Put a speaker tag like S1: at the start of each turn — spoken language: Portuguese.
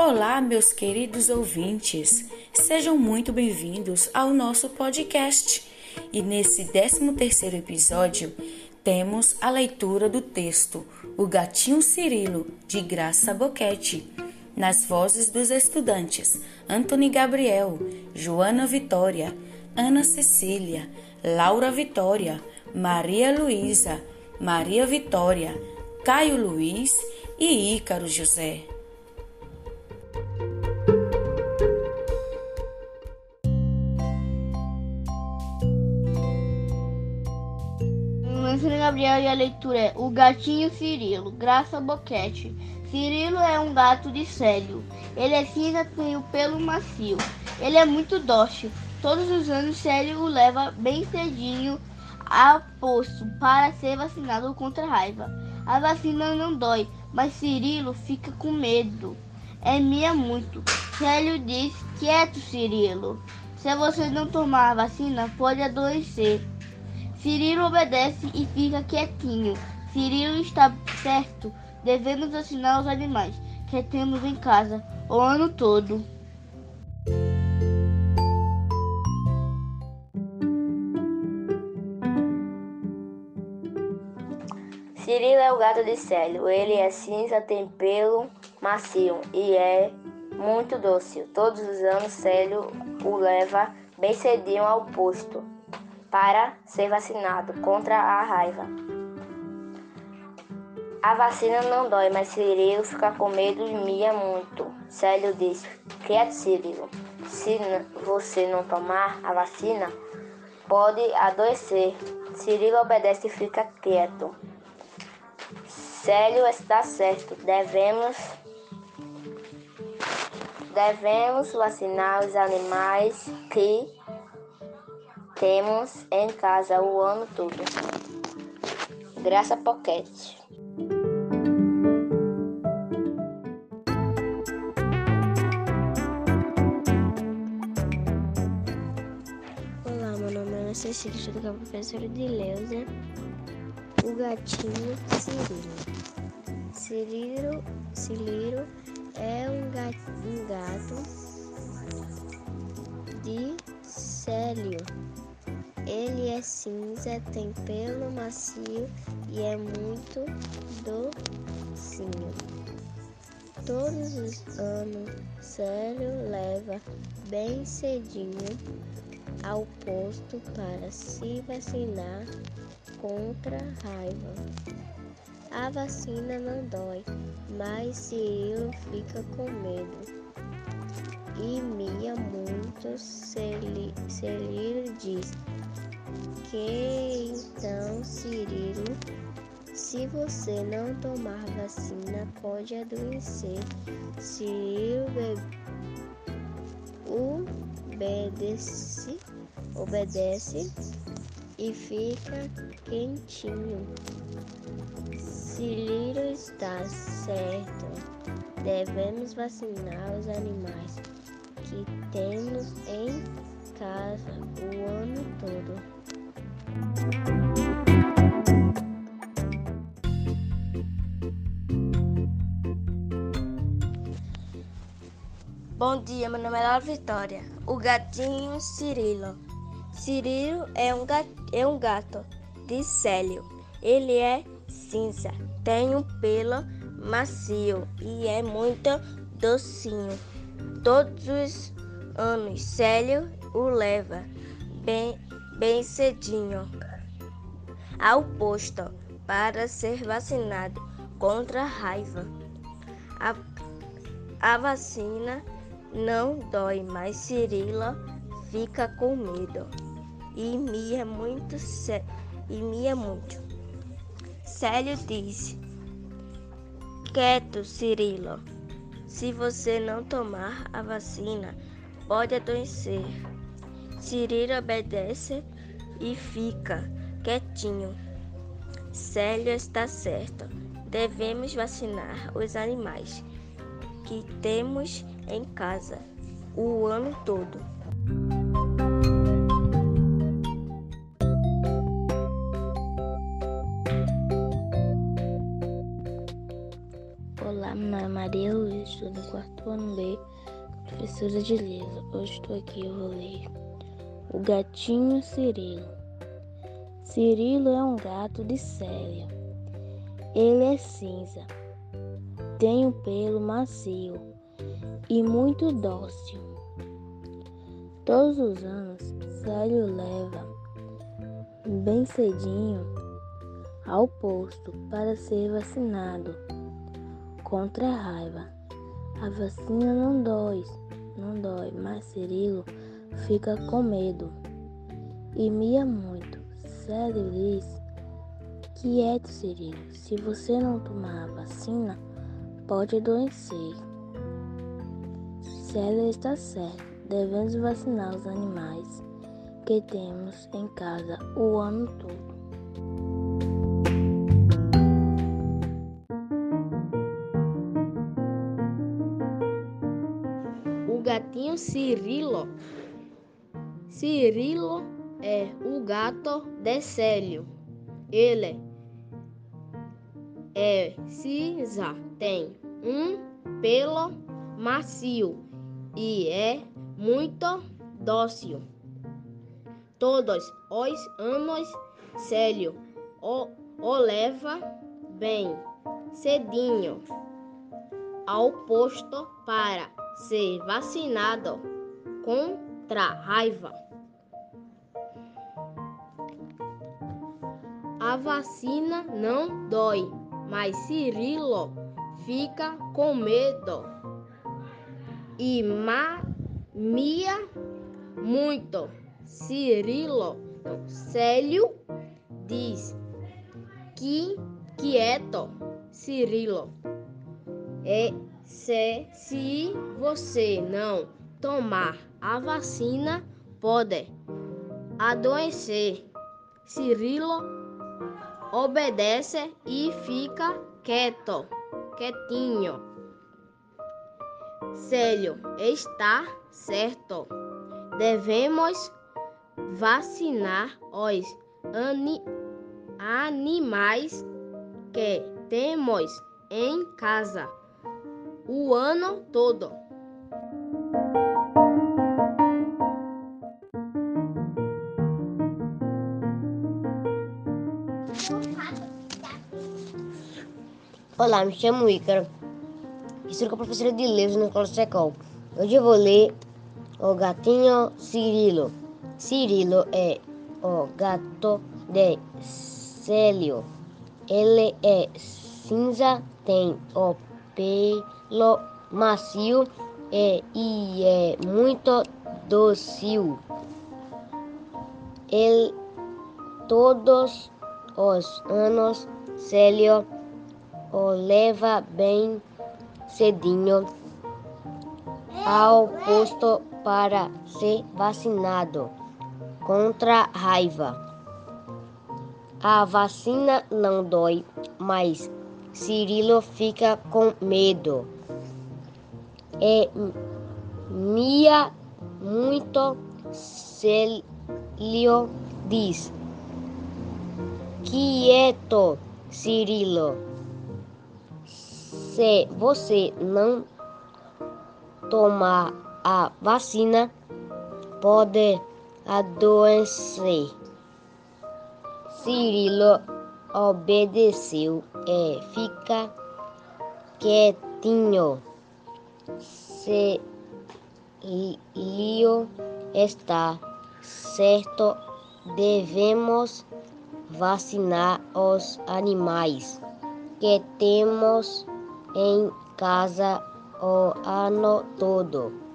S1: Olá, meus queridos ouvintes. Sejam muito bem-vindos ao nosso podcast. E nesse 13º episódio, temos a leitura do texto O Gatinho Cirilo, de Graça Boquete, nas vozes dos estudantes Antony Gabriel, Joana Vitória, Ana Cecília, Laura Vitória, Maria Luísa, Maria Vitória, Caio Luiz e Ícaro José.
S2: E a leitura é O Gatinho Cirilo, Graça Boquete. Cirilo é um gato de célio. Ele é cinza, tem o pelo macio. Ele é muito dócil. Todos os anos, Célio o leva bem cedinho ao posto para ser vacinado contra a raiva. A vacina não dói, mas Cirilo fica com medo. É minha muito. Célio diz: Quieto, Cirilo. Se você não tomar a vacina, pode adoecer. Cirilo obedece e fica quietinho. Cirilo está certo. Devemos vacinar os animais que temos em casa o ano todo.
S3: Cirilo é o gato de Célio. Ele é cinza, tem pelo macio e é muito doce. Todos os anos, Célio o leva bem cedinho ao posto para ser vacinado contra a raiva. A vacina não dói, mas Cirilo fica com medo e mia muito. Célio disse: Quieto, Cirilo. Se você não tomar a vacina, pode adoecer. Cirilo obedece e fica quieto. Célio está certo. Devemos devemos vacinar os animais que temos em casa o ano todo. Graça Pocket.
S4: Olá, meu nome é Ana Cecília, sou da professora de Leusa. O gatinho Cirilo. Cirilo, Cirilo é um um gato de célio. Ele é cinza, tem pelo macio e é muito docinho. Todos os anos, Célio leva bem cedinho ao posto para se vacinar contra a raiva. A vacina não dói, mas Cirilo fica com medo. E Mia muito Cirilo diz que então Cirilo, se você não tomar vacina, pode adoecer. Cirilo obedece, obedece e fica quentinho. Cirilo está certo. Devemos vacinar os animais que temos em casa o ano todo.
S5: Bom dia, meu nome é Laura Vitória. O gatinho Cirilo. Cirilo é um gato, é um gato de Célio. Ele é cinza, tem um pelo macio e é muito docinho. Todos os anos, Célio o leva bem, bem cedinho ao posto para ser vacinado contra a raiva. A, a vacina não dói, mas Cirila fica com medo e mia muito e mia muito. Célio disse: Quieto, Cirilo. Se você não tomar a vacina, pode adoecer. Cirilo obedece e fica quietinho. Célio está certo. Devemos vacinar os animais que temos em casa o ano todo.
S6: Olá, meu nome é Maria Luiz, estou no quarto ano B, professora de Lisa. Hoje estou aqui, eu vou ler O Gatinho Cirilo. Cirilo é um gato de Célia. Ele é cinza, tem o um pelo macio e muito dócil. Todos os anos, Célio leva bem cedinho ao posto para ser vacinado contra a raiva. A vacina não dói, não dói, mas Cirilo fica com medo e mia muito. Célio diz Quieto, Cirilo. Se você não tomar a vacina, pode adoecer. Célio está certo. Devemos vacinar os animais que temos em casa o ano todo.
S7: O gatinho Cirilo. Cirilo é o gato de Célio. Ele é cinza, tem um pelo macio e é muito dócil. Todos os anos, Célio o, o leva bem cedinho ao posto para ser vacinado contra a raiva. A vacina não dói mas Cirilo fica com medo e mia muito. Cirilo, Célio diz que quieto, Cirilo. É se, se você não tomar a vacina, pode adoecer. Cirilo obedece e fica quieto, quietinho. Célio, está certo. Devemos vacinar os ani animais que temos em casa o ano todo.
S8: Olá, me chamo Ícaro. Estou com a professora de Leis na Escola Secol. Hoje eu vou ler O Gatinho Cirilo. Cirilo é o gato de Célio. Ele é cinza, tem o pelo macio e, e é muito dócil. Ele, todos os anos, Célio o leva bem cedinho ao posto para ser vacinado contra a raiva. A vacina não dói, mas Cirilo fica com medo. E Mia muito Célio diz: Quieto, Cirilo se você não tomar a vacina, pode adoecer. Cirilo obedeceu e fica quietinho. Se Lio está certo, devemos vacinar os animais que temos em casa o ano todo.